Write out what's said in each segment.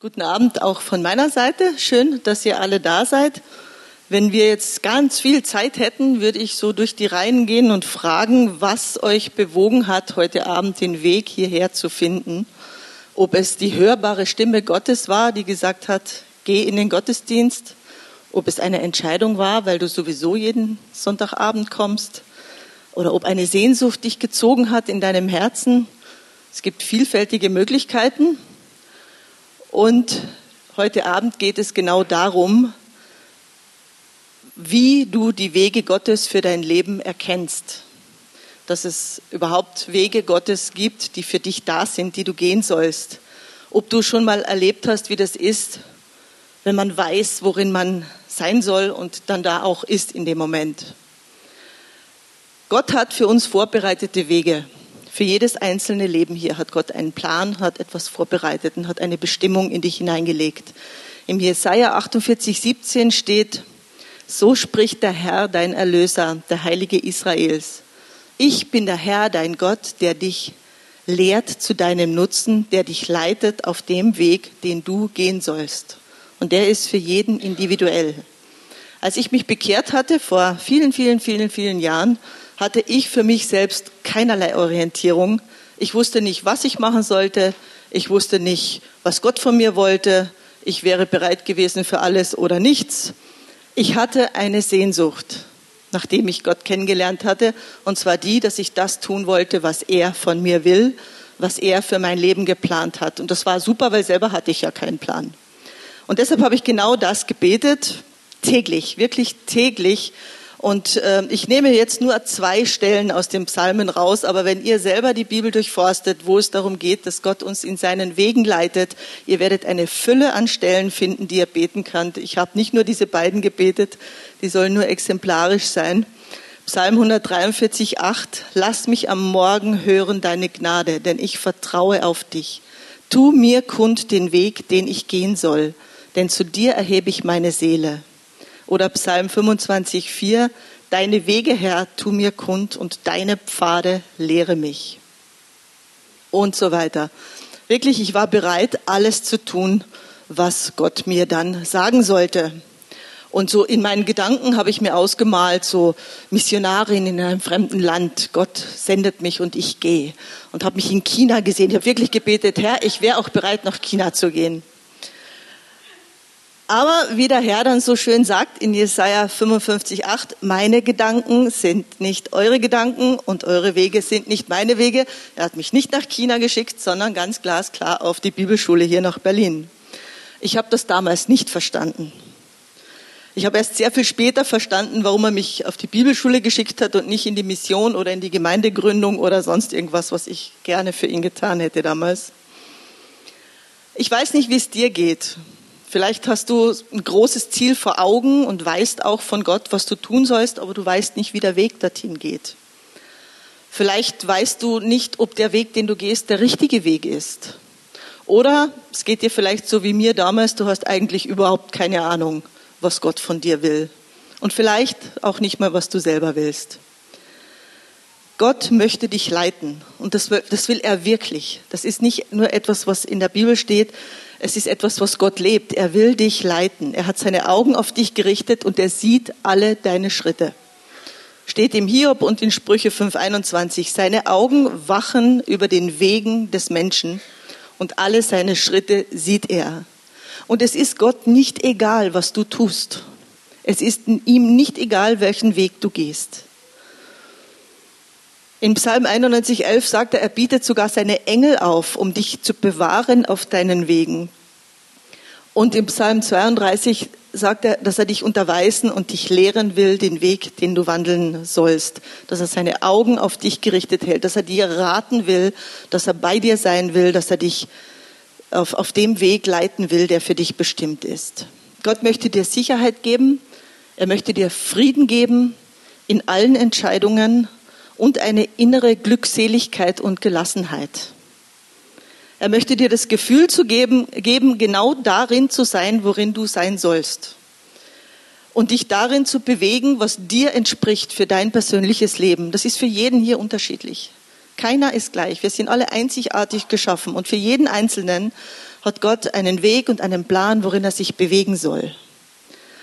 Guten Abend auch von meiner Seite. Schön, dass ihr alle da seid. Wenn wir jetzt ganz viel Zeit hätten, würde ich so durch die Reihen gehen und fragen, was euch bewogen hat, heute Abend den Weg hierher zu finden. Ob es die hörbare Stimme Gottes war, die gesagt hat, geh in den Gottesdienst. Ob es eine Entscheidung war, weil du sowieso jeden Sonntagabend kommst. Oder ob eine Sehnsucht dich gezogen hat in deinem Herzen. Es gibt vielfältige Möglichkeiten. Und heute Abend geht es genau darum, wie du die Wege Gottes für dein Leben erkennst. Dass es überhaupt Wege Gottes gibt, die für dich da sind, die du gehen sollst. Ob du schon mal erlebt hast, wie das ist, wenn man weiß, worin man sein soll und dann da auch ist in dem Moment. Gott hat für uns vorbereitete Wege. Für jedes einzelne Leben hier hat Gott einen Plan, hat etwas vorbereitet und hat eine Bestimmung in dich hineingelegt. Im Jesaja 48, 17 steht, so spricht der Herr, dein Erlöser, der Heilige Israels. Ich bin der Herr, dein Gott, der dich lehrt zu deinem Nutzen, der dich leitet auf dem Weg, den du gehen sollst. Und der ist für jeden individuell. Als ich mich bekehrt hatte, vor vielen, vielen, vielen, vielen Jahren, hatte ich für mich selbst keinerlei Orientierung. Ich wusste nicht, was ich machen sollte. Ich wusste nicht, was Gott von mir wollte. Ich wäre bereit gewesen für alles oder nichts. Ich hatte eine Sehnsucht, nachdem ich Gott kennengelernt hatte, und zwar die, dass ich das tun wollte, was er von mir will, was er für mein Leben geplant hat. Und das war super, weil selber hatte ich ja keinen Plan. Und deshalb habe ich genau das gebetet, täglich, wirklich täglich, und äh, ich nehme jetzt nur zwei Stellen aus dem Psalmen raus, aber wenn ihr selber die Bibel durchforstet, wo es darum geht, dass Gott uns in seinen Wegen leitet, ihr werdet eine Fülle an Stellen finden, die ihr beten könnt. Ich habe nicht nur diese beiden gebetet, die sollen nur exemplarisch sein. Psalm 143, 8, Lass mich am Morgen hören deine Gnade, denn ich vertraue auf dich. Tu mir kund den Weg, den ich gehen soll, denn zu dir erhebe ich meine Seele. Oder Psalm 25, 4, Deine Wege, Herr, tu mir kund und deine Pfade lehre mich. Und so weiter. Wirklich, ich war bereit, alles zu tun, was Gott mir dann sagen sollte. Und so in meinen Gedanken habe ich mir ausgemalt, so Missionarin in einem fremden Land, Gott sendet mich und ich gehe. Und habe mich in China gesehen. Ich habe wirklich gebetet, Herr, ich wäre auch bereit, nach China zu gehen. Aber wie der Herr dann so schön sagt in Jesaja 55,8, meine Gedanken sind nicht eure Gedanken und eure Wege sind nicht meine Wege. Er hat mich nicht nach China geschickt, sondern ganz glasklar auf die Bibelschule hier nach Berlin. Ich habe das damals nicht verstanden. Ich habe erst sehr viel später verstanden, warum er mich auf die Bibelschule geschickt hat und nicht in die Mission oder in die Gemeindegründung oder sonst irgendwas, was ich gerne für ihn getan hätte damals. Ich weiß nicht, wie es dir geht. Vielleicht hast du ein großes Ziel vor Augen und weißt auch von Gott, was du tun sollst, aber du weißt nicht, wie der Weg dorthin geht. Vielleicht weißt du nicht, ob der Weg, den du gehst, der richtige Weg ist. Oder es geht dir vielleicht so wie mir damals, du hast eigentlich überhaupt keine Ahnung, was Gott von dir will. Und vielleicht auch nicht mal, was du selber willst. Gott möchte dich leiten und das, das will er wirklich. Das ist nicht nur etwas, was in der Bibel steht, es ist etwas, was Gott lebt. Er will dich leiten. Er hat seine Augen auf dich gerichtet und er sieht alle deine Schritte. Steht im Hiob und in Sprüche 5.21. Seine Augen wachen über den Wegen des Menschen und alle seine Schritte sieht er. Und es ist Gott nicht egal, was du tust. Es ist ihm nicht egal, welchen Weg du gehst. In Psalm 91,11 sagt er, er bietet sogar seine Engel auf, um dich zu bewahren auf deinen Wegen. Und im Psalm 32 sagt er, dass er dich unterweisen und dich lehren will, den Weg, den du wandeln sollst. Dass er seine Augen auf dich gerichtet hält, dass er dir raten will, dass er bei dir sein will, dass er dich auf, auf dem Weg leiten will, der für dich bestimmt ist. Gott möchte dir Sicherheit geben. Er möchte dir Frieden geben in allen Entscheidungen und eine innere Glückseligkeit und Gelassenheit. Er möchte dir das Gefühl zu geben, geben, genau darin zu sein, worin du sein sollst. Und dich darin zu bewegen, was dir entspricht für dein persönliches Leben. Das ist für jeden hier unterschiedlich. Keiner ist gleich. Wir sind alle einzigartig geschaffen. Und für jeden Einzelnen hat Gott einen Weg und einen Plan, worin er sich bewegen soll.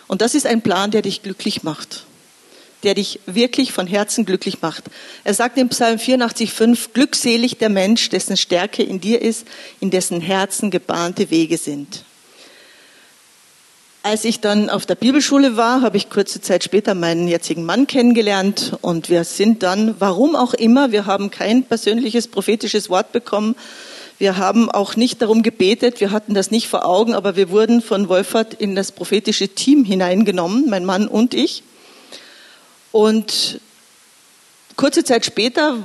Und das ist ein Plan, der dich glücklich macht, der dich wirklich von Herzen glücklich macht. Er sagt im Psalm 84,5, glückselig der Mensch, dessen Stärke in dir ist, in dessen Herzen gebahnte Wege sind. Als ich dann auf der Bibelschule war, habe ich kurze Zeit später meinen jetzigen Mann kennengelernt und wir sind dann, warum auch immer, wir haben kein persönliches prophetisches Wort bekommen, wir haben auch nicht darum gebetet, wir hatten das nicht vor Augen, aber wir wurden von Wolfert in das prophetische Team hineingenommen, mein Mann und ich. Und kurze Zeit später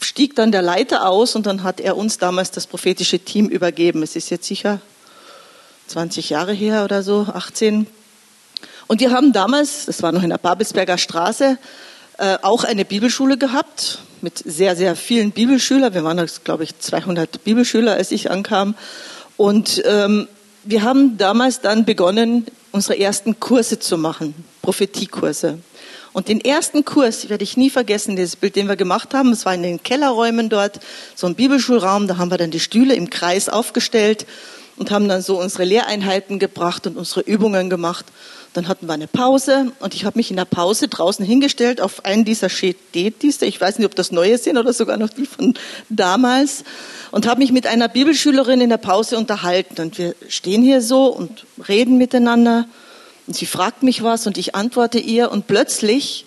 stieg dann der Leiter aus und dann hat er uns damals das prophetische Team übergeben. Es ist jetzt sicher 20 Jahre her oder so, 18. Und wir haben damals, das war noch in der Babelsberger Straße, äh, auch eine Bibelschule gehabt mit sehr, sehr vielen Bibelschülern. Wir waren, glaube ich, 200 Bibelschüler, als ich ankam. Und ähm, wir haben damals dann begonnen, unsere ersten Kurse zu machen, Prophetiekurse. Und den ersten Kurs werde ich nie vergessen, dieses Bild, den wir gemacht haben. Es war in den Kellerräumen dort, so ein Bibelschulraum. Da haben wir dann die Stühle im Kreis aufgestellt und haben dann so unsere Lehreinheiten gebracht und unsere Übungen gemacht. Dann hatten wir eine Pause und ich habe mich in der Pause draußen hingestellt auf einen dieser Städtdienste. Ich weiß nicht, ob das neue sind oder sogar noch die von damals. Und habe mich mit einer Bibelschülerin in der Pause unterhalten. Und wir stehen hier so und reden miteinander. Und sie fragt mich was und ich antworte ihr. Und plötzlich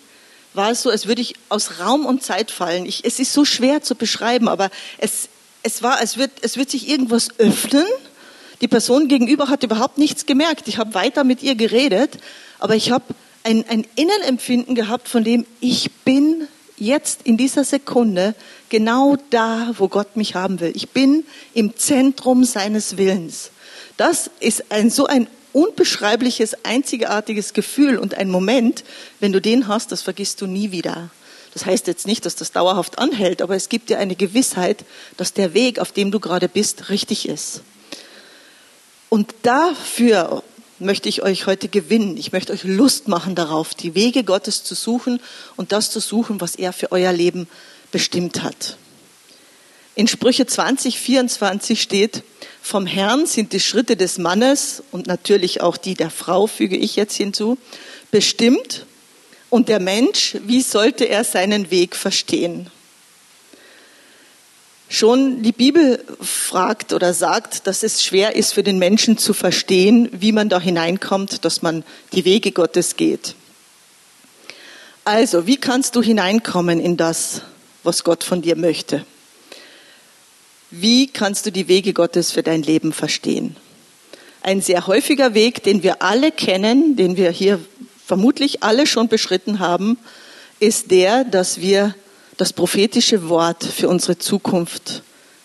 war es so, als würde ich aus Raum und Zeit fallen. Ich, es ist so schwer zu beschreiben, aber es, es war, als würde es wird sich irgendwas öffnen die Person gegenüber hat überhaupt nichts gemerkt. Ich habe weiter mit ihr geredet, aber ich habe ein, ein Innenempfinden gehabt, von dem ich bin jetzt in dieser Sekunde genau da, wo Gott mich haben will. Ich bin im Zentrum seines Willens. Das ist ein, so ein unbeschreibliches, einzigartiges Gefühl und ein Moment, wenn du den hast, das vergisst du nie wieder. Das heißt jetzt nicht, dass das dauerhaft anhält, aber es gibt dir eine Gewissheit, dass der Weg, auf dem du gerade bist, richtig ist. Und dafür möchte ich euch heute gewinnen. Ich möchte euch Lust machen darauf, die Wege Gottes zu suchen und das zu suchen, was er für euer Leben bestimmt hat. In Sprüche 20, 24 steht, vom Herrn sind die Schritte des Mannes und natürlich auch die der Frau, füge ich jetzt hinzu, bestimmt. Und der Mensch, wie sollte er seinen Weg verstehen? Schon die Bibel fragt oder sagt, dass es schwer ist für den Menschen zu verstehen, wie man da hineinkommt, dass man die Wege Gottes geht. Also, wie kannst du hineinkommen in das, was Gott von dir möchte? Wie kannst du die Wege Gottes für dein Leben verstehen? Ein sehr häufiger Weg, den wir alle kennen, den wir hier vermutlich alle schon beschritten haben, ist der, dass wir das prophetische Wort für unsere Zukunft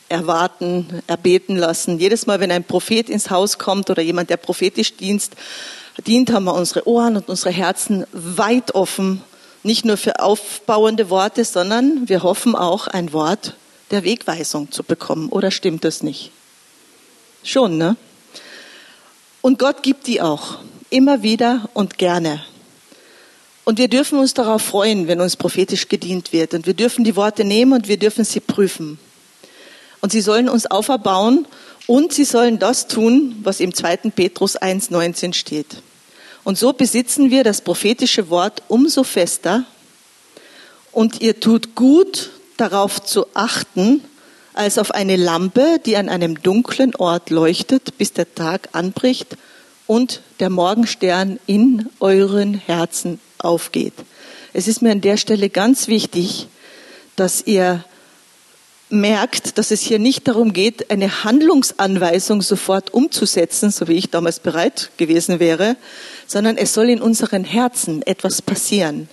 erwarten, erbeten lassen. Jedes Mal, wenn ein Prophet ins Haus kommt oder jemand, der prophetisch Dienst dient, haben wir unsere Ohren und unsere Herzen weit offen, nicht nur für aufbauende Worte, sondern wir hoffen auch ein Wort der Wegweisung zu bekommen. Oder stimmt das nicht? Schon, ne? Und Gott gibt die auch immer wieder und gerne. Und wir dürfen uns darauf freuen, wenn uns prophetisch gedient wird. Und wir dürfen die Worte nehmen und wir dürfen sie prüfen. Und sie sollen uns auferbauen und sie sollen das tun, was im 2. Petrus 1.19 steht. Und so besitzen wir das prophetische Wort umso fester. Und ihr tut gut, darauf zu achten, als auf eine Lampe, die an einem dunklen Ort leuchtet, bis der Tag anbricht und der Morgenstern in euren Herzen aufgeht. Es ist mir an der Stelle ganz wichtig, dass ihr merkt, dass es hier nicht darum geht, eine Handlungsanweisung sofort umzusetzen, so wie ich damals bereit gewesen wäre, sondern es soll in unseren Herzen etwas passieren.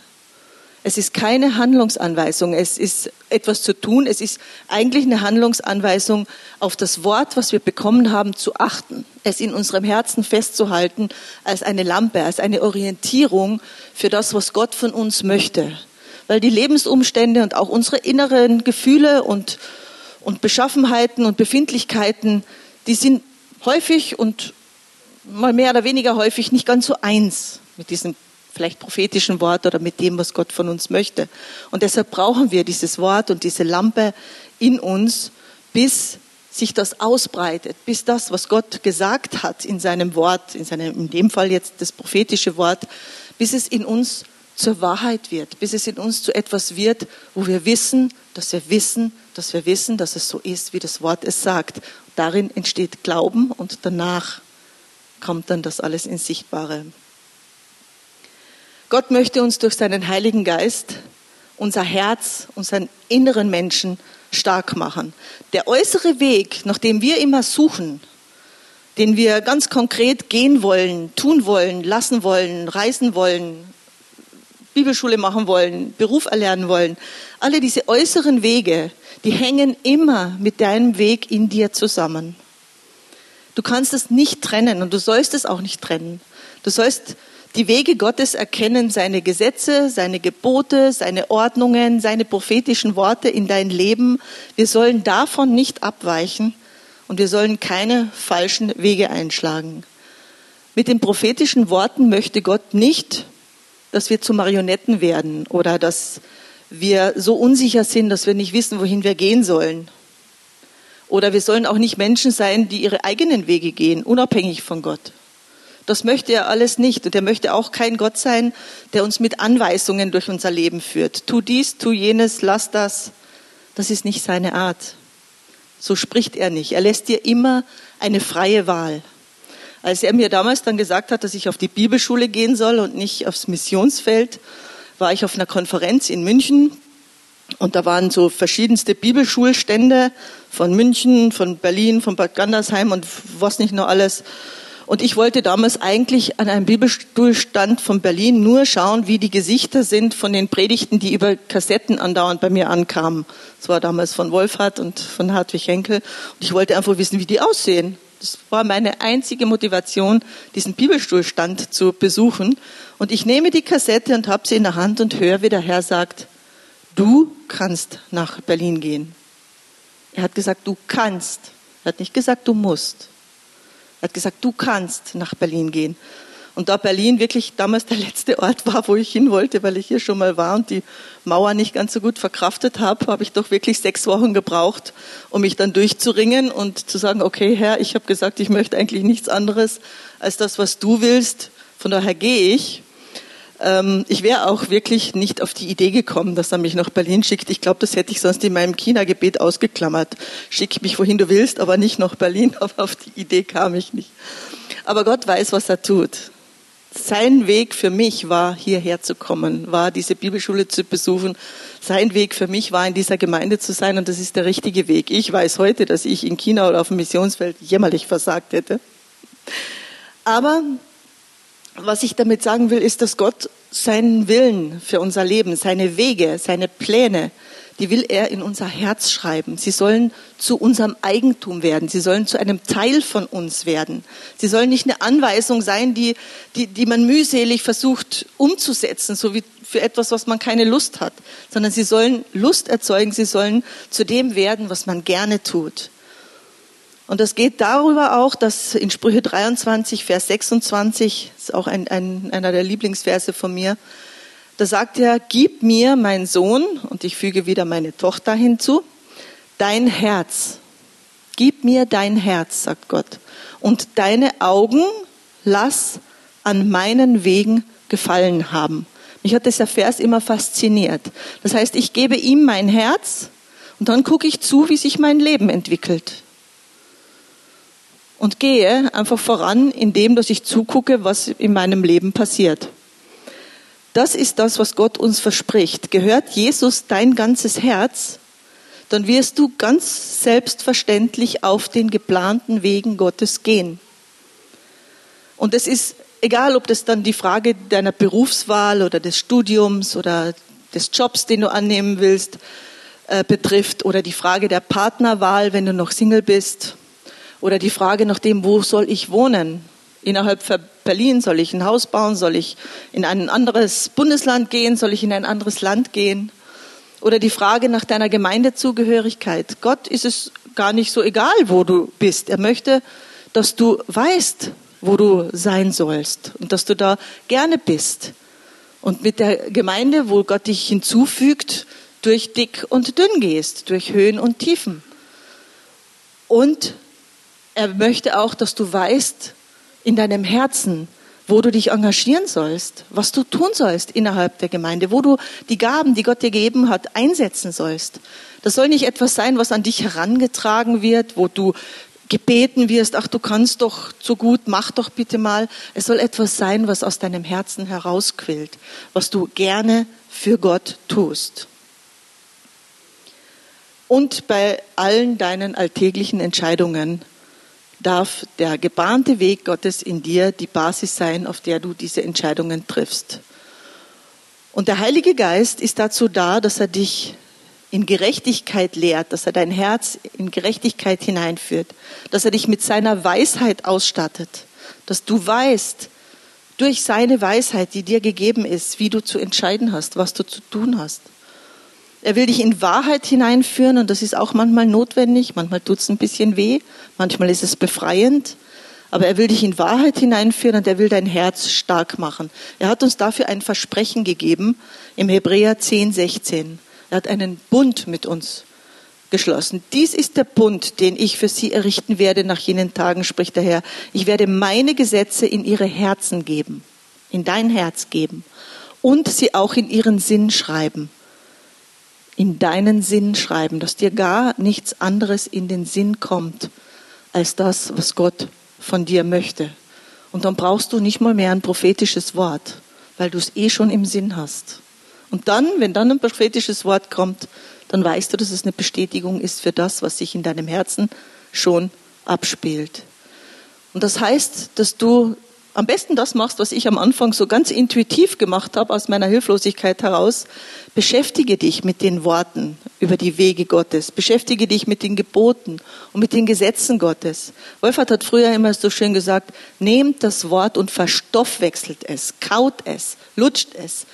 Es ist keine Handlungsanweisung, es ist etwas zu tun, es ist eigentlich eine Handlungsanweisung, auf das Wort, was wir bekommen haben, zu achten, es in unserem Herzen festzuhalten als eine Lampe, als eine Orientierung für das, was Gott von uns möchte. Weil die Lebensumstände und auch unsere inneren Gefühle und, und Beschaffenheiten und Befindlichkeiten, die sind häufig und mal mehr oder weniger häufig nicht ganz so eins mit diesem vielleicht prophetischen Wort oder mit dem, was Gott von uns möchte. Und deshalb brauchen wir dieses Wort und diese Lampe in uns, bis sich das ausbreitet, bis das, was Gott gesagt hat in seinem Wort, in seinem, in dem Fall jetzt das prophetische Wort, bis es in uns zur Wahrheit wird, bis es in uns zu etwas wird, wo wir wissen, dass wir wissen, dass wir wissen, dass es so ist, wie das Wort es sagt. Darin entsteht Glauben und danach kommt dann das alles ins Sichtbare. Gott möchte uns durch seinen Heiligen Geist unser Herz, unseren inneren Menschen stark machen. Der äußere Weg, nach dem wir immer suchen, den wir ganz konkret gehen wollen, tun wollen, lassen wollen, reisen wollen, Bibelschule machen wollen, Beruf erlernen wollen, alle diese äußeren Wege, die hängen immer mit deinem Weg in dir zusammen. Du kannst es nicht trennen und du sollst es auch nicht trennen. Du sollst die Wege Gottes erkennen, seine Gesetze, seine Gebote, seine Ordnungen, seine prophetischen Worte in dein Leben. Wir sollen davon nicht abweichen und wir sollen keine falschen Wege einschlagen. Mit den prophetischen Worten möchte Gott nicht, dass wir zu Marionetten werden oder dass wir so unsicher sind, dass wir nicht wissen, wohin wir gehen sollen. Oder wir sollen auch nicht Menschen sein, die ihre eigenen Wege gehen, unabhängig von Gott. Das möchte er alles nicht. Und er möchte auch kein Gott sein, der uns mit Anweisungen durch unser Leben führt. Tu dies, tu jenes, lass das. Das ist nicht seine Art. So spricht er nicht. Er lässt dir immer eine freie Wahl. Als er mir damals dann gesagt hat, dass ich auf die Bibelschule gehen soll und nicht aufs Missionsfeld, war ich auf einer Konferenz in München und da waren so verschiedenste Bibelschulstände von München, von Berlin, von Bad Gandersheim und was nicht noch alles. Und ich wollte damals eigentlich an einem Bibelstuhlstand von Berlin nur schauen, wie die Gesichter sind von den Predigten, die über Kassetten andauernd bei mir ankamen. Das war damals von Wolfhard und von Hartwig Henkel. Und ich wollte einfach wissen, wie die aussehen. Das war meine einzige Motivation, diesen Bibelstuhlstand zu besuchen. Und ich nehme die Kassette und habe sie in der Hand und höre, wie der Herr sagt, du kannst nach Berlin gehen. Er hat gesagt, du kannst. Er hat nicht gesagt, du musst. Er hat gesagt, du kannst nach Berlin gehen. Und da Berlin wirklich damals der letzte Ort war, wo ich hin wollte, weil ich hier schon mal war und die Mauer nicht ganz so gut verkraftet habe, habe ich doch wirklich sechs Wochen gebraucht, um mich dann durchzuringen und zu sagen, okay Herr, ich habe gesagt, ich möchte eigentlich nichts anderes als das, was du willst. Von daher gehe ich. Ähm, ich wäre auch wirklich nicht auf die Idee gekommen, dass er mich nach Berlin schickt. Ich glaube, das hätte ich sonst in meinem China-Gebet ausgeklammert. Schick mich, wohin du willst, aber nicht nach Berlin. Aber auf die Idee kam ich nicht. Aber Gott weiß, was er tut. Sein Weg für mich war, hierher zu kommen, war diese Bibelschule zu besuchen. Sein Weg für mich war, in dieser Gemeinde zu sein und das ist der richtige Weg. Ich weiß heute, dass ich in China oder auf dem Missionsfeld jämmerlich versagt hätte. Aber was ich damit sagen will, ist, dass Gott seinen Willen für unser Leben, seine Wege, seine Pläne, die will er in unser Herz schreiben. Sie sollen zu unserem Eigentum werden. Sie sollen zu einem Teil von uns werden. Sie sollen nicht eine Anweisung sein, die, die, die man mühselig versucht umzusetzen, so wie für etwas, was man keine Lust hat, sondern sie sollen Lust erzeugen. Sie sollen zu dem werden, was man gerne tut. Und das geht darüber auch, dass in Sprüche 23, Vers 26, ist auch ein, ein, einer der Lieblingsverse von mir, da sagt er, gib mir, mein Sohn, und ich füge wieder meine Tochter hinzu, dein Herz. Gib mir dein Herz, sagt Gott. Und deine Augen lass an meinen Wegen gefallen haben. Mich hat dieser Vers immer fasziniert. Das heißt, ich gebe ihm mein Herz und dann gucke ich zu, wie sich mein Leben entwickelt und gehe einfach voran, indem dass ich zugucke, was in meinem Leben passiert. Das ist das, was Gott uns verspricht. Gehört Jesus dein ganzes Herz, dann wirst du ganz selbstverständlich auf den geplanten Wegen Gottes gehen. Und es ist egal, ob das dann die Frage deiner Berufswahl oder des Studiums oder des Jobs, den du annehmen willst, äh, betrifft oder die Frage der Partnerwahl, wenn du noch Single bist oder die Frage nach dem, wo soll ich wohnen? Innerhalb von Berlin soll ich ein Haus bauen? Soll ich in ein anderes Bundesland gehen? Soll ich in ein anderes Land gehen? Oder die Frage nach deiner Gemeindezugehörigkeit. Gott ist es gar nicht so egal, wo du bist. Er möchte, dass du weißt, wo du sein sollst und dass du da gerne bist. Und mit der Gemeinde, wo Gott dich hinzufügt, durch dick und dünn gehst, durch Höhen und Tiefen. Und er möchte auch, dass du weißt in deinem Herzen, wo du dich engagieren sollst, was du tun sollst innerhalb der Gemeinde, wo du die Gaben, die Gott dir gegeben hat, einsetzen sollst. Das soll nicht etwas sein, was an dich herangetragen wird, wo du gebeten wirst, ach du kannst doch so gut, mach doch bitte mal. Es soll etwas sein, was aus deinem Herzen herausquillt, was du gerne für Gott tust. Und bei allen deinen alltäglichen Entscheidungen darf der gebahnte Weg Gottes in dir die Basis sein, auf der du diese Entscheidungen triffst. Und der Heilige Geist ist dazu da, dass er dich in Gerechtigkeit lehrt, dass er dein Herz in Gerechtigkeit hineinführt, dass er dich mit seiner Weisheit ausstattet, dass du weißt, durch seine Weisheit, die dir gegeben ist, wie du zu entscheiden hast, was du zu tun hast. Er will dich in Wahrheit hineinführen und das ist auch manchmal notwendig, manchmal tut es ein bisschen weh, manchmal ist es befreiend, aber er will dich in Wahrheit hineinführen und er will dein Herz stark machen. Er hat uns dafür ein Versprechen gegeben im Hebräer 10, 16. Er hat einen Bund mit uns geschlossen. Dies ist der Bund, den ich für sie errichten werde nach jenen Tagen, spricht der Herr. Ich werde meine Gesetze in ihre Herzen geben, in dein Herz geben und sie auch in ihren Sinn schreiben in deinen Sinn schreiben, dass dir gar nichts anderes in den Sinn kommt als das, was Gott von dir möchte. Und dann brauchst du nicht mal mehr ein prophetisches Wort, weil du es eh schon im Sinn hast. Und dann, wenn dann ein prophetisches Wort kommt, dann weißt du, dass es eine Bestätigung ist für das, was sich in deinem Herzen schon abspielt. Und das heißt, dass du am besten das machst, was ich am Anfang so ganz intuitiv gemacht habe, aus meiner Hilflosigkeit heraus. Beschäftige dich mit den Worten über die Wege Gottes. Beschäftige dich mit den Geboten und mit den Gesetzen Gottes. Wolfert hat früher immer so schön gesagt, nehmt das Wort und verstoffwechselt es, kaut es, lutscht es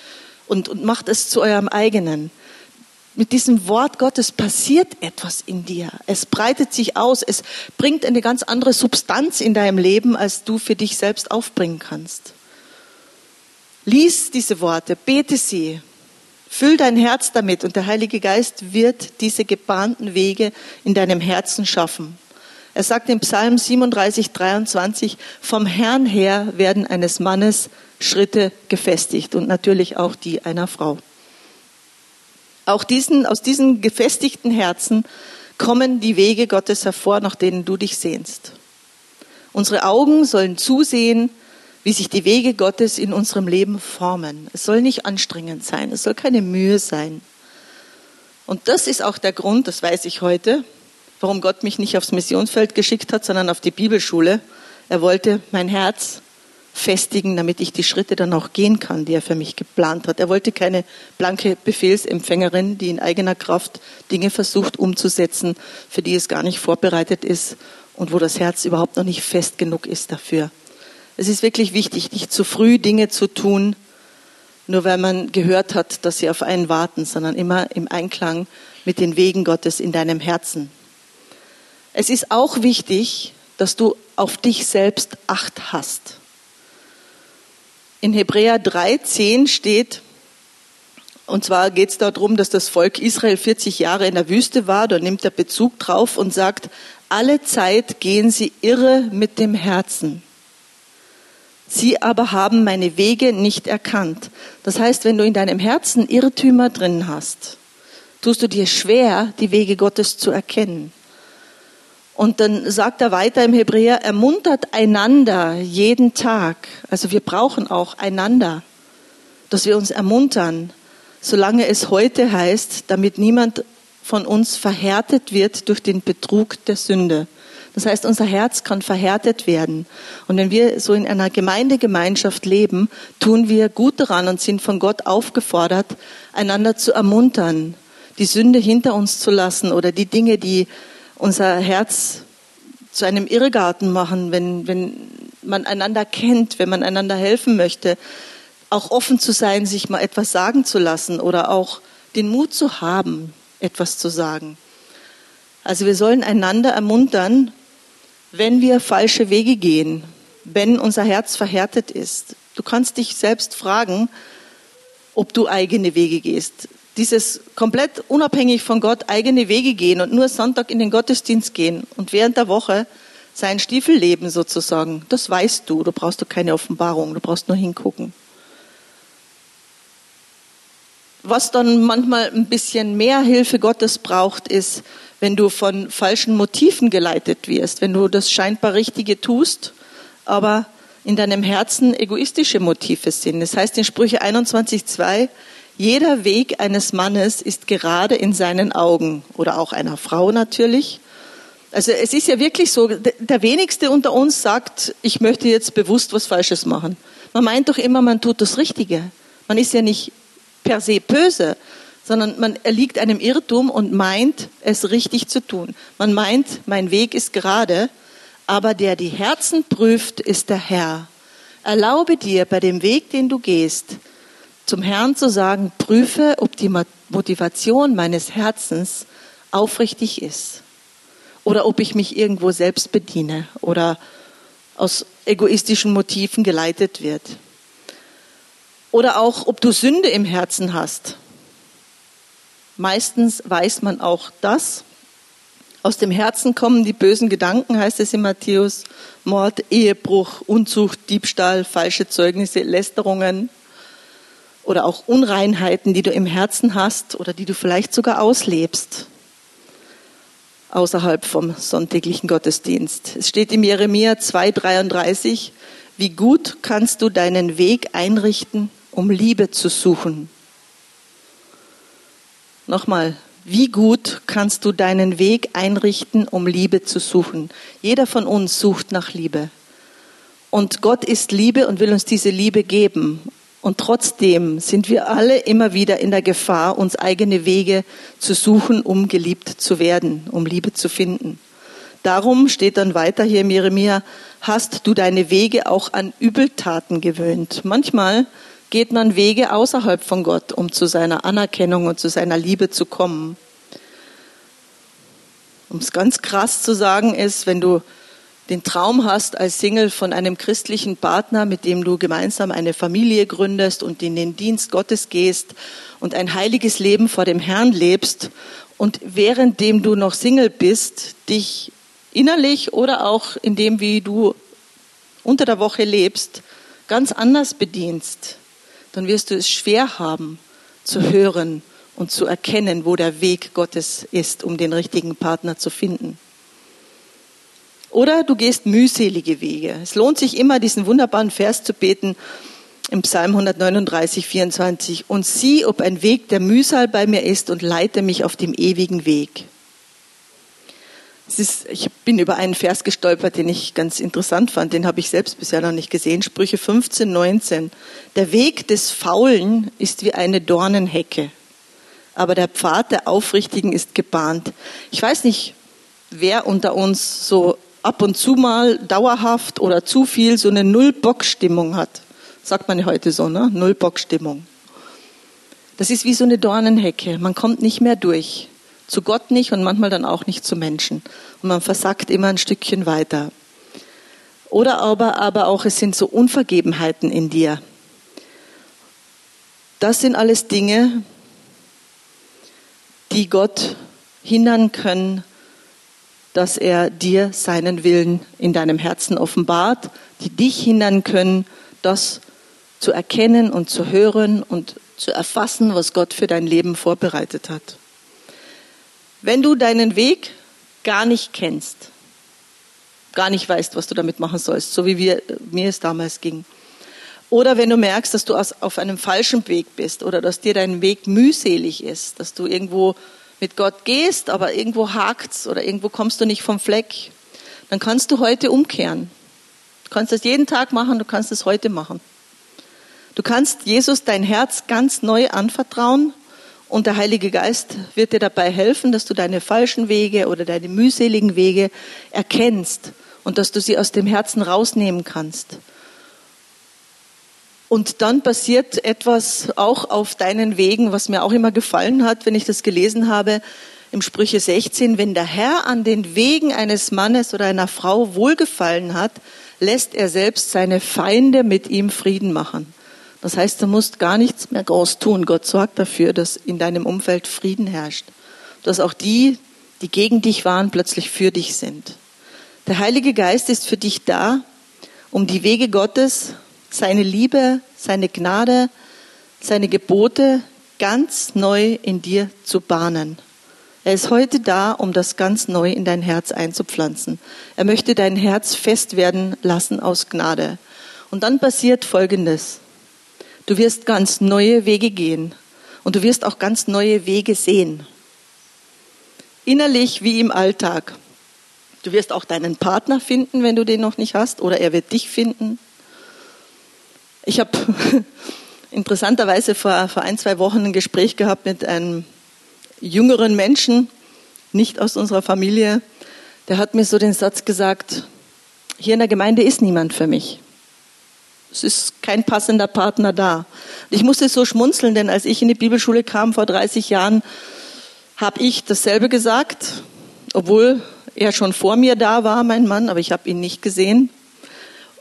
und, und macht es zu eurem eigenen mit diesem Wort Gottes passiert etwas in dir. Es breitet sich aus. Es bringt eine ganz andere Substanz in deinem Leben, als du für dich selbst aufbringen kannst. Lies diese Worte, bete sie, füll dein Herz damit und der Heilige Geist wird diese gebahnten Wege in deinem Herzen schaffen. Er sagt im Psalm 37, 23, vom Herrn her werden eines Mannes Schritte gefestigt und natürlich auch die einer Frau. Auch diesen, aus diesen gefestigten Herzen kommen die Wege Gottes hervor, nach denen du dich sehnst. Unsere Augen sollen zusehen, wie sich die Wege Gottes in unserem Leben formen. Es soll nicht anstrengend sein, es soll keine Mühe sein. Und das ist auch der Grund, das weiß ich heute, warum Gott mich nicht aufs Missionsfeld geschickt hat, sondern auf die Bibelschule. Er wollte mein Herz festigen, damit ich die Schritte dann auch gehen kann, die er für mich geplant hat. Er wollte keine blanke Befehlsempfängerin, die in eigener Kraft Dinge versucht umzusetzen, für die es gar nicht vorbereitet ist und wo das Herz überhaupt noch nicht fest genug ist dafür. Es ist wirklich wichtig, nicht zu früh Dinge zu tun, nur weil man gehört hat, dass sie auf einen warten, sondern immer im Einklang mit den Wegen Gottes in deinem Herzen. Es ist auch wichtig, dass du auf dich selbst Acht hast. In Hebräer 3,10 steht, und zwar geht es darum, dass das Volk Israel 40 Jahre in der Wüste war. Da nimmt er Bezug drauf und sagt, alle Zeit gehen sie irre mit dem Herzen. Sie aber haben meine Wege nicht erkannt. Das heißt, wenn du in deinem Herzen Irrtümer drin hast, tust du dir schwer, die Wege Gottes zu erkennen. Und dann sagt er weiter im Hebräer, ermuntert einander jeden Tag. Also wir brauchen auch einander, dass wir uns ermuntern, solange es heute heißt, damit niemand von uns verhärtet wird durch den Betrug der Sünde. Das heißt, unser Herz kann verhärtet werden. Und wenn wir so in einer Gemeindegemeinschaft leben, tun wir gut daran und sind von Gott aufgefordert, einander zu ermuntern, die Sünde hinter uns zu lassen oder die Dinge, die unser Herz zu einem Irrgarten machen, wenn, wenn man einander kennt, wenn man einander helfen möchte, auch offen zu sein, sich mal etwas sagen zu lassen oder auch den Mut zu haben, etwas zu sagen. Also wir sollen einander ermuntern, wenn wir falsche Wege gehen, wenn unser Herz verhärtet ist. Du kannst dich selbst fragen, ob du eigene Wege gehst. dieses komplett unabhängig von Gott eigene Wege gehen und nur Sonntag in den Gottesdienst gehen und während der Woche sein Stiefelleben sozusagen, das weißt du, da brauchst du keine Offenbarung, du brauchst nur hingucken. Was dann manchmal ein bisschen mehr Hilfe Gottes braucht, ist, wenn du von falschen Motiven geleitet wirst, wenn du das scheinbar Richtige tust, aber in deinem Herzen egoistische Motive sind. Das heißt in Sprüche 21.2, jeder Weg eines Mannes ist gerade in seinen Augen oder auch einer Frau natürlich. Also es ist ja wirklich so, der wenigste unter uns sagt, ich möchte jetzt bewusst was Falsches machen. Man meint doch immer, man tut das Richtige. Man ist ja nicht per se böse, sondern man erliegt einem Irrtum und meint, es richtig zu tun. Man meint, mein Weg ist gerade, aber der die Herzen prüft, ist der Herr. Erlaube dir bei dem Weg, den du gehst, zum Herrn zu sagen, prüfe, ob die Motivation meines Herzens aufrichtig ist oder ob ich mich irgendwo selbst bediene oder aus egoistischen Motiven geleitet wird. Oder auch, ob du Sünde im Herzen hast. Meistens weiß man auch das. Aus dem Herzen kommen die bösen Gedanken, heißt es in Matthäus. Mord, Ehebruch, Unzucht, Diebstahl, falsche Zeugnisse, Lästerungen oder auch Unreinheiten, die du im Herzen hast oder die du vielleicht sogar auslebst außerhalb vom sonntäglichen Gottesdienst. Es steht im Jeremia 2,33, wie gut kannst du deinen Weg einrichten, um Liebe zu suchen. Nochmal, wie gut kannst du deinen Weg einrichten, um Liebe zu suchen? Jeder von uns sucht nach Liebe. Und Gott ist Liebe und will uns diese Liebe geben. Und trotzdem sind wir alle immer wieder in der Gefahr, uns eigene Wege zu suchen, um geliebt zu werden, um Liebe zu finden. Darum steht dann weiter hier im Jeremia, hast du deine Wege auch an Übeltaten gewöhnt. Manchmal geht man Wege außerhalb von Gott, um zu seiner Anerkennung und zu seiner Liebe zu kommen. Um es ganz krass zu sagen ist, wenn du den Traum hast als Single von einem christlichen Partner, mit dem du gemeinsam eine Familie gründest und in den Dienst Gottes gehst und ein heiliges Leben vor dem Herrn lebst und währenddem du noch Single bist, dich innerlich oder auch in dem, wie du unter der Woche lebst, ganz anders bedienst, dann wirst du es schwer haben zu hören und zu erkennen, wo der Weg Gottes ist, um den richtigen Partner zu finden. Oder du gehst mühselige Wege. Es lohnt sich immer, diesen wunderbaren Vers zu beten im Psalm 139, 24. Und sieh, ob ein Weg der Mühsal bei mir ist und leite mich auf dem ewigen Weg. Ist, ich bin über einen Vers gestolpert, den ich ganz interessant fand. Den habe ich selbst bisher noch nicht gesehen. Sprüche 15, 19. Der Weg des Faulen ist wie eine Dornenhecke, aber der Pfad der Aufrichtigen ist gebahnt. Ich weiß nicht, wer unter uns so ab und zu mal dauerhaft oder zu viel so eine Null-Bock-Stimmung hat. Sagt man heute so, ne? Null-Bock-Stimmung. Das ist wie so eine Dornenhecke. Man kommt nicht mehr durch. Zu Gott nicht und manchmal dann auch nicht zu Menschen. Und man versackt immer ein Stückchen weiter. Oder aber, aber auch, es sind so Unvergebenheiten in dir. Das sind alles Dinge, die Gott hindern können, dass er dir seinen Willen in deinem Herzen offenbart, die dich hindern können, das zu erkennen und zu hören und zu erfassen, was Gott für dein Leben vorbereitet hat. Wenn du deinen Weg gar nicht kennst, gar nicht weißt, was du damit machen sollst, so wie wir, mir es damals ging, oder wenn du merkst, dass du auf einem falschen Weg bist oder dass dir dein Weg mühselig ist, dass du irgendwo mit Gott gehst, aber irgendwo hakt's oder irgendwo kommst du nicht vom Fleck, dann kannst du heute umkehren. Du kannst das jeden Tag machen, du kannst es heute machen. Du kannst Jesus dein Herz ganz neu anvertrauen und der Heilige Geist wird dir dabei helfen, dass du deine falschen Wege oder deine mühseligen Wege erkennst und dass du sie aus dem Herzen rausnehmen kannst. Und dann passiert etwas auch auf deinen Wegen, was mir auch immer gefallen hat, wenn ich das gelesen habe, im Sprüche 16, wenn der Herr an den Wegen eines Mannes oder einer Frau wohlgefallen hat, lässt er selbst seine Feinde mit ihm Frieden machen. Das heißt, du musst gar nichts mehr groß tun. Gott sorgt dafür, dass in deinem Umfeld Frieden herrscht. Dass auch die, die gegen dich waren, plötzlich für dich sind. Der Heilige Geist ist für dich da, um die Wege Gottes, seine Liebe, seine Gnade, seine Gebote ganz neu in dir zu bahnen. Er ist heute da, um das ganz neu in dein Herz einzupflanzen. Er möchte dein Herz fest werden lassen aus Gnade. Und dann passiert Folgendes. Du wirst ganz neue Wege gehen und du wirst auch ganz neue Wege sehen. Innerlich wie im Alltag. Du wirst auch deinen Partner finden, wenn du den noch nicht hast, oder er wird dich finden. Ich habe interessanterweise vor, vor ein, zwei Wochen ein Gespräch gehabt mit einem jüngeren Menschen, nicht aus unserer Familie. Der hat mir so den Satz gesagt, hier in der Gemeinde ist niemand für mich. Es ist kein passender Partner da. Ich musste so schmunzeln, denn als ich in die Bibelschule kam vor 30 Jahren, habe ich dasselbe gesagt, obwohl er schon vor mir da war, mein Mann, aber ich habe ihn nicht gesehen.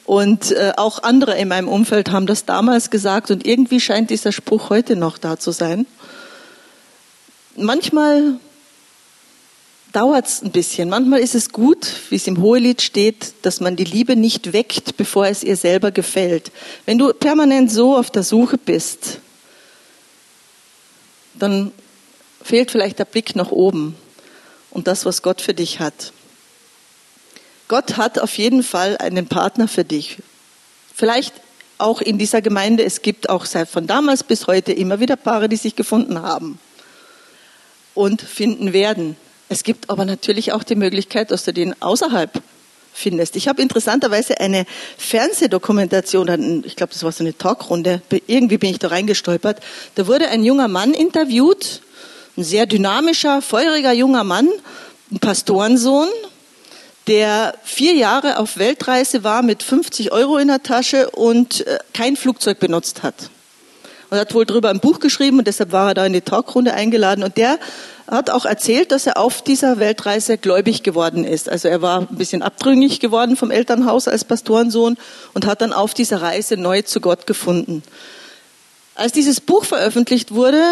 Und äh, auch andere in meinem Umfeld haben das damals gesagt und irgendwie scheint dieser Spruch heute noch da zu sein. Manchmal dauert es ein bisschen. Manchmal ist es gut, wie es im Hohelied steht, dass man die Liebe nicht weckt, bevor es ihr selber gefällt. Wenn du permanent so auf der Suche bist, dann fehlt vielleicht der Blick nach oben und das, was Gott für dich hat. Gott hat auf jeden Fall einen Partner für dich. Vielleicht auch in dieser Gemeinde. Es gibt auch seit von damals bis heute immer wieder Paare, die sich gefunden haben und finden werden. Es gibt aber natürlich auch die Möglichkeit, dass du den außerhalb findest. Ich habe interessanterweise eine Fernsehdokumentation, ich glaube, das war so eine Talkrunde, irgendwie bin ich da reingestolpert. Da wurde ein junger Mann interviewt ein sehr dynamischer, feuriger junger Mann, ein Pastorensohn, der vier Jahre auf Weltreise war mit 50 Euro in der Tasche und äh, kein Flugzeug benutzt hat. Und hat wohl darüber ein Buch geschrieben und deshalb war er da in die Talkrunde eingeladen. Und der hat auch erzählt, dass er auf dieser Weltreise gläubig geworden ist. Also er war ein bisschen abtrünnig geworden vom Elternhaus als Pastorensohn und hat dann auf dieser Reise neu zu Gott gefunden. Als dieses Buch veröffentlicht wurde,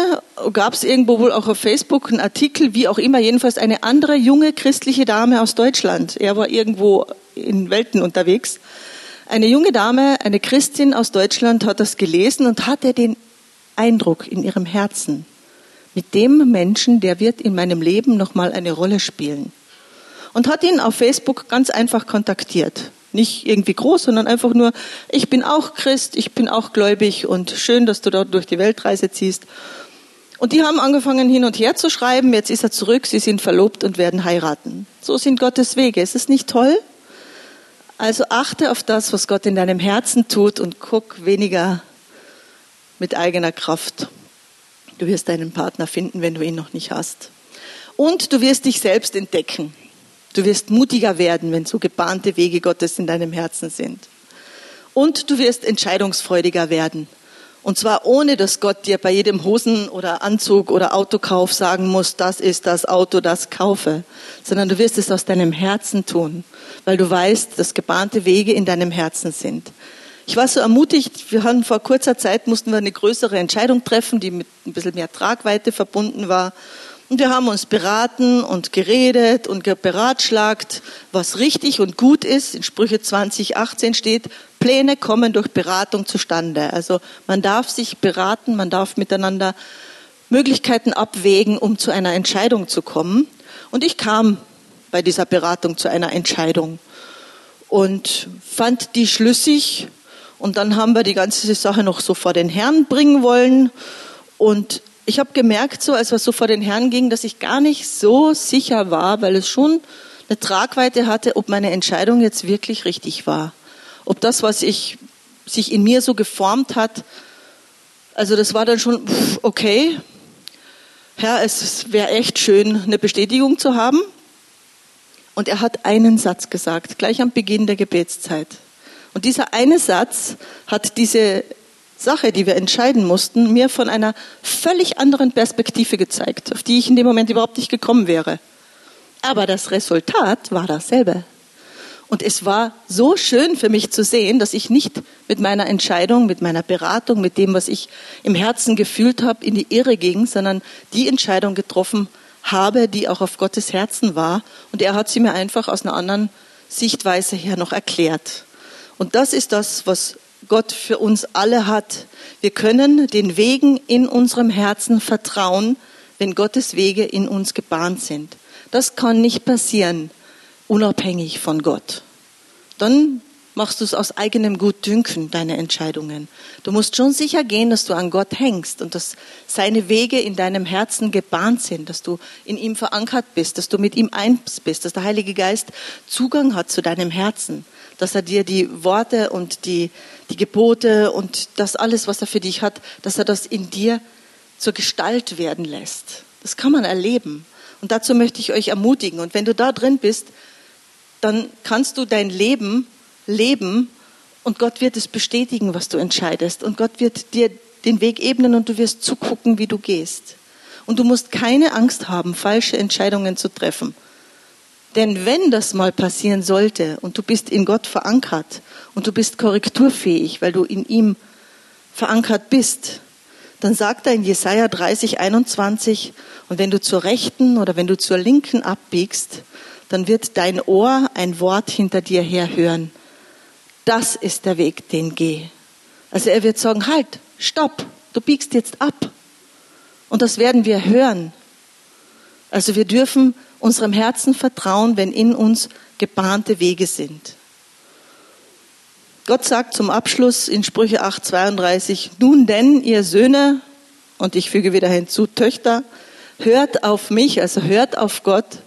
gab es irgendwo wohl auch auf Facebook einen Artikel, wie auch immer, jedenfalls eine andere junge christliche Dame aus Deutschland. Er war irgendwo in Welten unterwegs. Eine junge Dame, eine Christin aus Deutschland hat das gelesen und hatte den Eindruck in ihrem Herzen, mit dem Menschen, der wird in meinem Leben nochmal eine Rolle spielen. Und hat ihn auf Facebook ganz einfach kontaktiert. Nicht irgendwie groß, sondern einfach nur, ich bin auch Christ, ich bin auch gläubig und schön, dass du dort durch die Weltreise ziehst. Und die haben angefangen hin und her zu schreiben, jetzt ist er zurück, sie sind verlobt und werden heiraten. So sind Gottes Wege. Ist es nicht toll? Also achte auf das, was Gott in deinem Herzen tut und guck weniger mit eigener Kraft. Du wirst deinen Partner finden, wenn du ihn noch nicht hast. Und du wirst dich selbst entdecken. Du wirst mutiger werden, wenn so gebahnte Wege Gottes in deinem Herzen sind. Und du wirst entscheidungsfreudiger werden. Und zwar ohne, dass Gott dir bei jedem Hosen- oder Anzug oder Autokauf sagen muss, das ist das Auto, das kaufe, sondern du wirst es aus deinem Herzen tun, weil du weißt, dass gebahnte Wege in deinem Herzen sind. Ich war so ermutigt, wir hatten vor kurzer Zeit, mussten wir eine größere Entscheidung treffen, die mit ein bisschen mehr Tragweite verbunden war. Und wir haben uns beraten und geredet und beratschlagt, was richtig und gut ist. In Sprüche 2018 steht, Pläne kommen durch Beratung zustande. Also man darf sich beraten, man darf miteinander Möglichkeiten abwägen, um zu einer Entscheidung zu kommen. Und ich kam bei dieser Beratung zu einer Entscheidung und fand die schlüssig. Und dann haben wir die ganze Sache noch so vor den Herrn bringen wollen. Und ich habe gemerkt, so als wir so vor den Herrn gingen, dass ich gar nicht so sicher war, weil es schon eine Tragweite hatte, ob meine Entscheidung jetzt wirklich richtig war. Ob das, was ich, sich in mir so geformt hat, also das war dann schon okay. Herr, es wäre echt schön, eine Bestätigung zu haben. Und er hat einen Satz gesagt, gleich am Beginn der Gebetszeit. Und dieser eine Satz hat diese Sache, die wir entscheiden mussten, mir von einer völlig anderen Perspektive gezeigt, auf die ich in dem Moment überhaupt nicht gekommen wäre. Aber das Resultat war dasselbe. Und es war so schön für mich zu sehen, dass ich nicht mit meiner Entscheidung, mit meiner Beratung, mit dem, was ich im Herzen gefühlt habe, in die Irre ging, sondern die Entscheidung getroffen habe, die auch auf Gottes Herzen war. Und er hat sie mir einfach aus einer anderen Sichtweise her noch erklärt. Und das ist das, was Gott für uns alle hat. Wir können den Wegen in unserem Herzen vertrauen, wenn Gottes Wege in uns gebahnt sind. Das kann nicht passieren, unabhängig von Gott. Dann machst du es aus eigenem Gutdünken, deine Entscheidungen. Du musst schon sicher gehen, dass du an Gott hängst und dass seine Wege in deinem Herzen gebahnt sind, dass du in ihm verankert bist, dass du mit ihm eins bist, dass der Heilige Geist Zugang hat zu deinem Herzen, dass er dir die Worte und die, die Gebote und das alles, was er für dich hat, dass er das in dir zur Gestalt werden lässt. Das kann man erleben. Und dazu möchte ich euch ermutigen. Und wenn du da drin bist, dann kannst du dein Leben leben und Gott wird es bestätigen, was du entscheidest. Und Gott wird dir den Weg ebnen und du wirst zugucken, wie du gehst. Und du musst keine Angst haben, falsche Entscheidungen zu treffen. Denn wenn das mal passieren sollte und du bist in Gott verankert und du bist korrekturfähig, weil du in ihm verankert bist, dann sagt er in Jesaja 30, 21, und wenn du zur Rechten oder wenn du zur Linken abbiegst, dann wird dein Ohr ein Wort hinter dir her hören. Das ist der Weg, den geh. Also er wird sagen, halt, stopp, du biegst jetzt ab. Und das werden wir hören. Also wir dürfen unserem Herzen vertrauen, wenn in uns gebahnte Wege sind. Gott sagt zum Abschluss in Sprüche 8, 32, nun denn, ihr Söhne, und ich füge wieder hinzu, Töchter, hört auf mich, also hört auf Gott,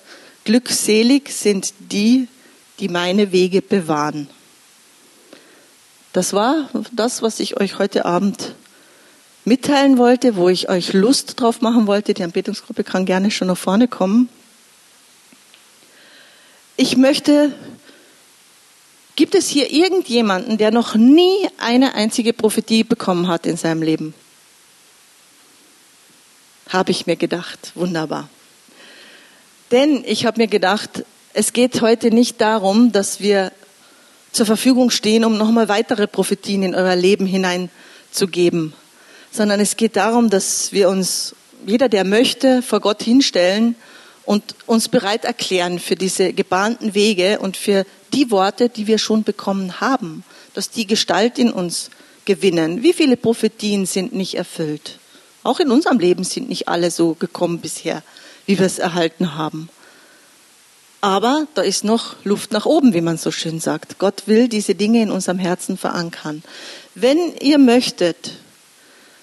glückselig sind die, die meine Wege bewahren. Das war das, was ich euch heute Abend mitteilen wollte, wo ich euch Lust drauf machen wollte. Die Anbetungsgruppe kann gerne schon nach vorne kommen. Ich möchte Gibt es hier irgendjemanden, der noch nie eine einzige Prophetie bekommen hat in seinem Leben? Habe ich mir gedacht. Wunderbar. Denn ich habe mir gedacht, es geht heute nicht darum, dass wir zur Verfügung stehen, um nochmal weitere Prophetien in euer Leben hineinzugeben, sondern es geht darum, dass wir uns, jeder, der möchte, vor Gott hinstellen und uns bereit erklären für diese gebahnten Wege und für die Worte, die wir schon bekommen haben, dass die Gestalt in uns gewinnen. Wie viele Prophetien sind nicht erfüllt? Auch in unserem Leben sind nicht alle so gekommen bisher, wie wir es erhalten haben. Aber da ist noch Luft nach oben, wie man so schön sagt. Gott will diese Dinge in unserem Herzen verankern. Wenn ihr möchtet,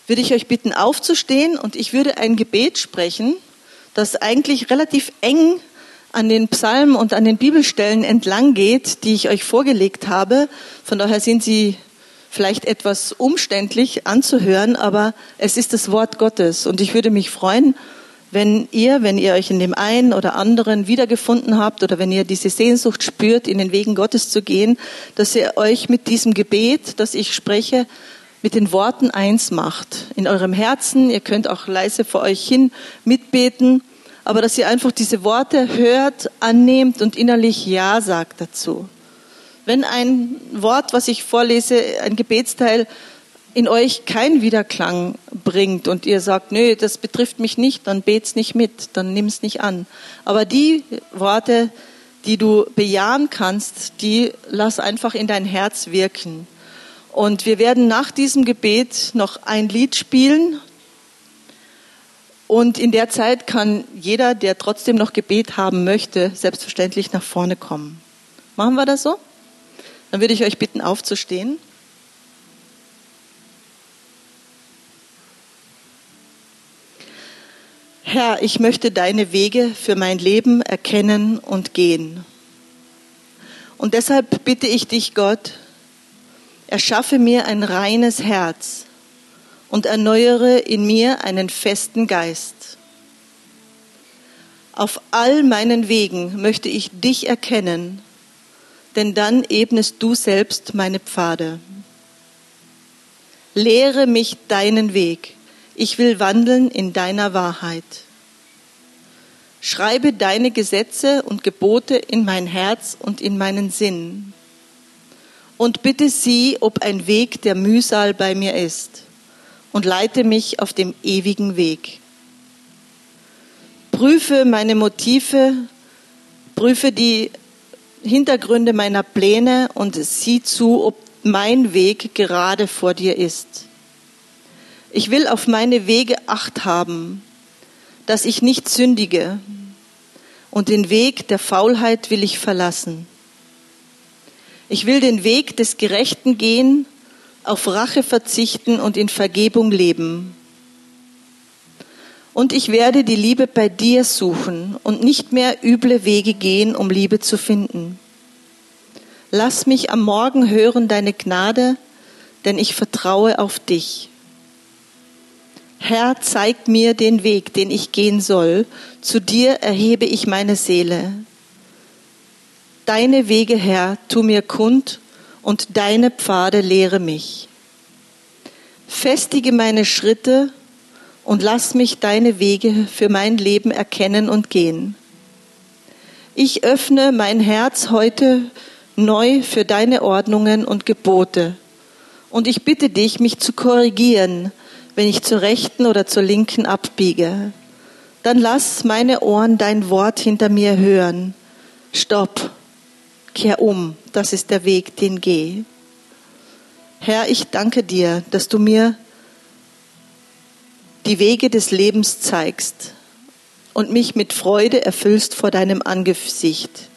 würde ich euch bitten, aufzustehen und ich würde ein Gebet sprechen das eigentlich relativ eng an den Psalmen und an den Bibelstellen entlang geht, die ich euch vorgelegt habe. Von daher sind sie vielleicht etwas umständlich anzuhören, aber es ist das Wort Gottes. Und ich würde mich freuen, wenn ihr, wenn ihr euch in dem einen oder anderen wiedergefunden habt oder wenn ihr diese Sehnsucht spürt, in den Wegen Gottes zu gehen, dass ihr euch mit diesem Gebet, das ich spreche, mit den Worten eins macht. In eurem Herzen, ihr könnt auch leise vor euch hin mitbeten, aber dass ihr einfach diese Worte hört, annehmt und innerlich Ja sagt dazu. Wenn ein Wort, was ich vorlese, ein Gebetsteil in euch keinen Wiederklang bringt und ihr sagt, nö, das betrifft mich nicht, dann bet's nicht mit, dann nimm's nicht an. Aber die Worte, die du bejahen kannst, die lass einfach in dein Herz wirken. Und wir werden nach diesem Gebet noch ein Lied spielen. Und in der Zeit kann jeder, der trotzdem noch Gebet haben möchte, selbstverständlich nach vorne kommen. Machen wir das so? Dann würde ich euch bitten, aufzustehen. Herr, ich möchte deine Wege für mein Leben erkennen und gehen. Und deshalb bitte ich dich, Gott, Erschaffe mir ein reines Herz und erneuere in mir einen festen Geist. Auf all meinen Wegen möchte ich dich erkennen, denn dann ebnest du selbst meine Pfade. Lehre mich deinen Weg, ich will wandeln in deiner Wahrheit. Schreibe deine Gesetze und Gebote in mein Herz und in meinen Sinn. Und bitte sieh, ob ein Weg der Mühsal bei mir ist und leite mich auf dem ewigen Weg. Prüfe meine Motive, prüfe die Hintergründe meiner Pläne und sieh zu, ob mein Weg gerade vor dir ist. Ich will auf meine Wege acht haben, dass ich nicht sündige, und den Weg der Faulheit will ich verlassen. Ich will den Weg des Gerechten gehen, auf Rache verzichten und in Vergebung leben. Und ich werde die Liebe bei dir suchen und nicht mehr üble Wege gehen, um Liebe zu finden. Lass mich am Morgen hören deine Gnade, denn ich vertraue auf dich. Herr, zeig mir den Weg, den ich gehen soll. Zu dir erhebe ich meine Seele. Deine Wege, Herr, tu mir kund und deine Pfade lehre mich. Festige meine Schritte und lass mich deine Wege für mein Leben erkennen und gehen. Ich öffne mein Herz heute neu für deine Ordnungen und Gebote. Und ich bitte dich, mich zu korrigieren, wenn ich zur rechten oder zur linken abbiege. Dann lass meine Ohren dein Wort hinter mir hören. Stopp, kehr um, das ist der Weg, den geh. Herr, ich danke dir, dass du mir die Wege des Lebens zeigst und mich mit Freude erfüllst vor deinem Angesicht.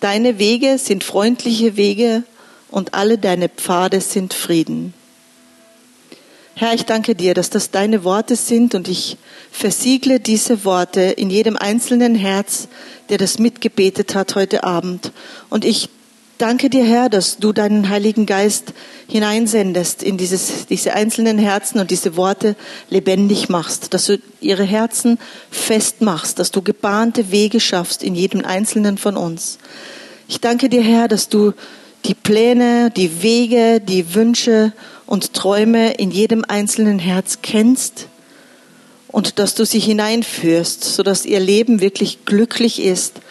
Deine Wege sind freundliche Wege und alle deine Pfade sind Frieden. Herr, ich danke dir, dass das deine Worte sind und ich versiegle diese Worte in jedem einzelnen Herz, der das mitgebetet hat heute Abend. Und ich danke dir, Herr, dass du deinen Heiligen Geist hineinsendest in dieses, diese einzelnen Herzen und diese Worte lebendig machst, dass du ihre Herzen festmachst, dass du gebahnte Wege schaffst in jedem einzelnen von uns. Ich danke dir, Herr, dass du die Pläne, die Wege, die Wünsche und Träume in jedem einzelnen Herz kennst und dass du sie hineinführst, sodass ihr Leben wirklich glücklich ist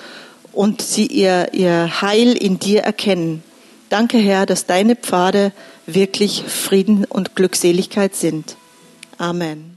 und sie ihr, ihr Heil in dir erkennen. Danke, Herr, dass deine Pfade wirklich Frieden und Glückseligkeit sind. Amen.